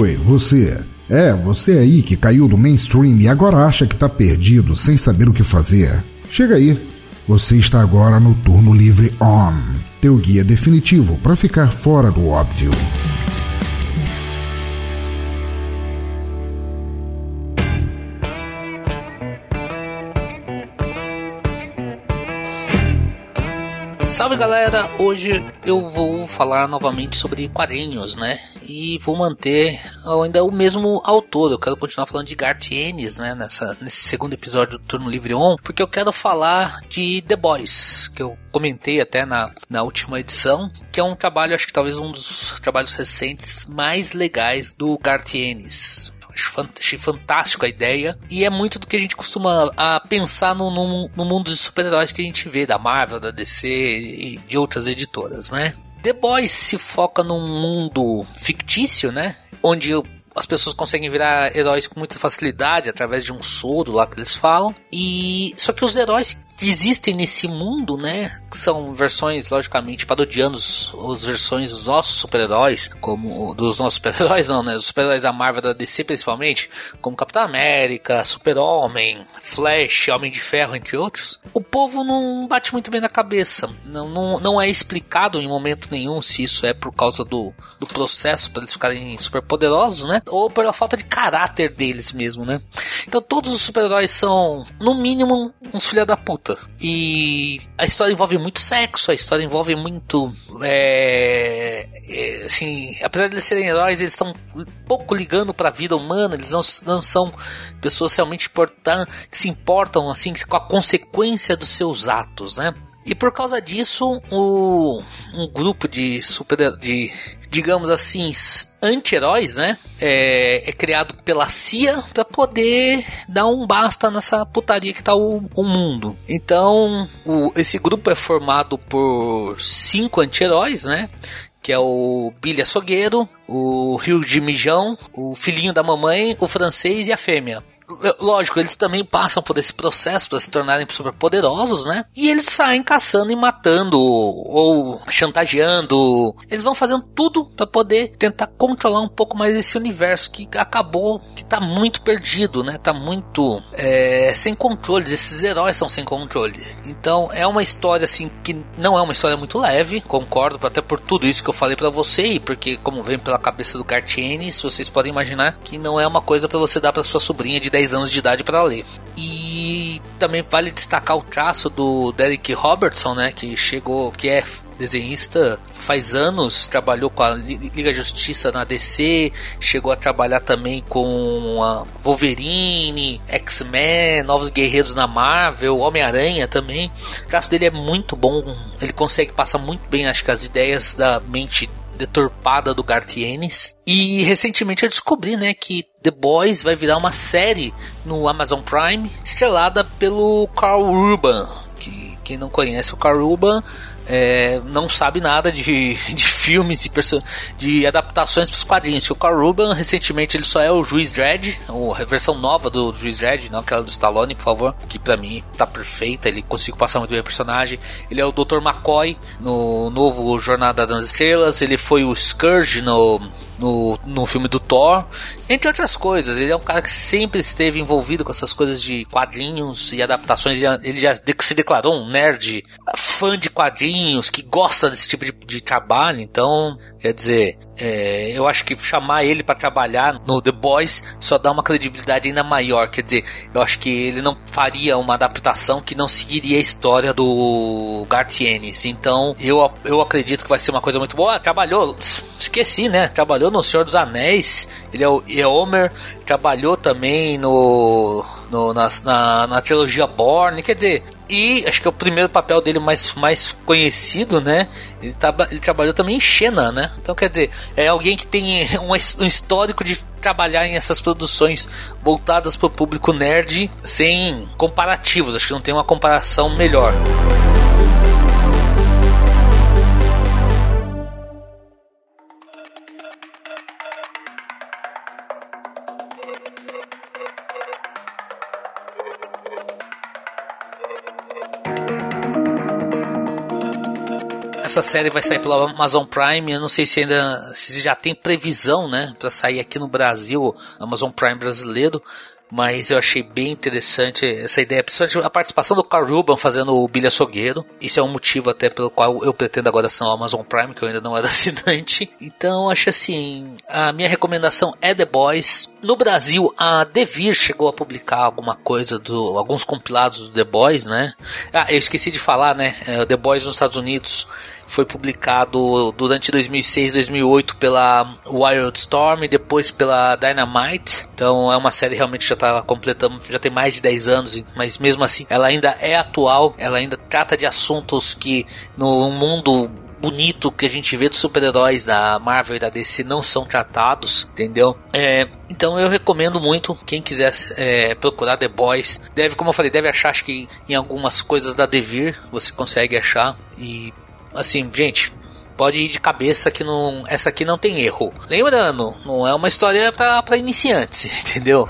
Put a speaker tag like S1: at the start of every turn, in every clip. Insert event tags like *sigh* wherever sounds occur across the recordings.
S1: Oi, você. É, você aí que caiu do mainstream e agora acha que tá perdido sem saber o que fazer. Chega aí. Você está agora no Turno Livre On, teu guia definitivo para ficar fora do óbvio.
S2: Salve galera, hoje eu vou falar novamente sobre quadrinhos, né? E vou manter ainda o mesmo autor. Eu quero continuar falando de Garth Ennis, né? Nessa, nesse segundo episódio do Turno Livre On, porque eu quero falar de The Boys, que eu comentei até na, na última edição, que é um trabalho, acho que talvez um dos trabalhos recentes mais legais do Garth Ennis achei fantástico a ideia. E é muito do que a gente costuma a pensar no, no, no mundo de super-heróis que a gente vê da Marvel, da DC e de outras editoras, né? The Boys se foca num mundo fictício, né? Onde as pessoas conseguem virar heróis com muita facilidade através de um soro lá que eles falam. E só que os heróis existem nesse mundo, né? Que são versões, logicamente, parodiando os, as versões dos nossos super-heróis, como dos nossos super-heróis, não, né? Os super-heróis da Marvel da DC principalmente, como Capitão América, Super-Homem, Flash, Homem de Ferro, entre outros. O povo não bate muito bem na cabeça. Não, não, não é explicado em momento nenhum se isso é por causa do, do processo para eles ficarem super poderosos, né? Ou pela falta de caráter deles mesmo, né? Então todos os super-heróis são, no mínimo, uns filha da puta E a história envolve muito sexo, a história envolve muito. É, é, assim, apesar de eles serem heróis, eles estão pouco ligando para a vida humana, eles não, não são pessoas realmente importantes, que se importam assim com a consequência dos seus atos, né? E por causa disso, o, um grupo de super de digamos assim, anti-heróis, né? É, é, criado pela CIA para poder dar um basta nessa putaria que tá o, o mundo. Então, o, esse grupo é formado por cinco anti-heróis, né? que é o Billy Açougueiro, o Rio de Mijão, o filhinho da mamãe, o francês e a fêmea lógico, eles também passam por esse processo para se tornarem super poderosos, né? E eles saem caçando e matando ou chantageando. Eles vão fazendo tudo para poder tentar controlar um pouco mais esse universo que acabou que tá muito perdido, né? Tá muito é, sem controle. Esses heróis são sem controle. Então é uma história assim que não é uma história muito leve, concordo, até por tudo isso que eu falei para você e porque como vem pela cabeça do Gartienes, vocês podem imaginar que não é uma coisa para você dar para sua sobrinha de 10 10 anos de idade para ler. E também vale destacar o traço do Derek Robertson, né, que chegou, que é desenhista faz anos, trabalhou com a Liga Justiça na DC, chegou a trabalhar também com a Wolverine, X-Men, Novos Guerreiros na Marvel, Homem-Aranha também. O traço dele é muito bom, ele consegue passar muito bem, acho que as ideias da mente deturpada do Gartienes. E recentemente eu descobri, né, que The Boys vai virar uma série no Amazon Prime, estrelada pelo Carl Urban. Que quem não conhece o Carl Urban é, não sabe nada de, *laughs* de filmes, de, de adaptações para os quadrinhos. o Carl Ruben, recentemente, ele só é o Juiz Dredd, a versão nova do Juiz Dredd, não aquela do Stallone, por favor, que para mim tá perfeita, ele conseguiu passar muito bem o personagem. Ele é o Dr. McCoy no novo Jornada das Estrelas, ele foi o Scourge no no, no filme do Thor, entre outras coisas. Ele é um cara que sempre esteve envolvido com essas coisas de quadrinhos e adaptações. Ele já se declarou um nerd, fã de quadrinhos, que gosta desse tipo de, de trabalho. Então, quer dizer, é, eu acho que chamar ele para trabalhar no The Boys só dá uma credibilidade ainda maior. Quer dizer, eu acho que ele não faria uma adaptação que não seguiria a história do Garth Ennis. Então, eu, eu acredito que vai ser uma coisa muito boa. Trabalhou, esqueci, né? Trabalhou no Senhor dos Anéis. Ele é o Eomer. Trabalhou também no, no na, na, na trilogia Born. Quer dizer, e acho que é o primeiro papel dele mais, mais conhecido, né? Ele, tá, ele trabalhou também em Xena, né? Então quer dizer, é alguém que tem *laughs* um, um histórico de trabalhar em essas produções voltadas para o público nerd sem comparativos. Acho que não tem uma comparação melhor. Essa série vai sair pela Amazon Prime. Eu não sei se ainda se já tem previsão, né, para sair aqui no Brasil, Amazon Prime brasileiro mas eu achei bem interessante essa ideia, principalmente a participação do Carl Ruban fazendo o Billy Açougueiro. Isso é um motivo até pelo qual eu pretendo agora ser o Amazon Prime, que eu ainda não era *laughs* assinante. Então, acho assim, a minha recomendação é The Boys. No Brasil, a Devir chegou a publicar alguma coisa do alguns compilados do The Boys, né? Ah, eu esqueci de falar, né? É, The Boys nos Estados Unidos foi publicado durante 2006 2008 pela Wildstorm depois pela Dynamite. Então é uma série realmente já está completando, já tem mais de 10 anos, mas mesmo assim ela ainda é atual, ela ainda trata de assuntos que no mundo bonito que a gente vê dos super-heróis da Marvel e da DC não são tratados, entendeu? É, então eu recomendo muito quem quiser é, procurar The Boys. Deve, como eu falei, deve achar acho que em algumas coisas da Devir você consegue achar e assim, gente, pode ir de cabeça que não, essa aqui não tem erro. Lembrando, não é uma história para iniciantes, *laughs* entendeu?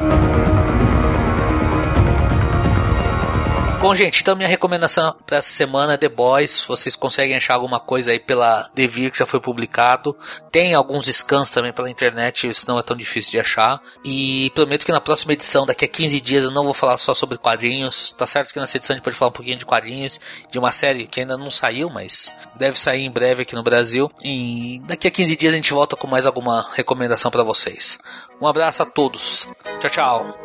S2: Bom, gente, então minha recomendação para essa semana é The Boys. Vocês conseguem achar alguma coisa aí pela Devir que já foi publicado. Tem alguns scans também pela internet, isso não é tão difícil de achar. E prometo que na próxima edição, daqui a 15 dias, eu não vou falar só sobre quadrinhos. Tá certo que nessa edição a gente pode falar um pouquinho de quadrinhos, de uma série que ainda não saiu, mas deve sair em breve aqui no Brasil. E daqui a 15 dias a gente volta com mais alguma recomendação para vocês. Um abraço a todos. Tchau, tchau.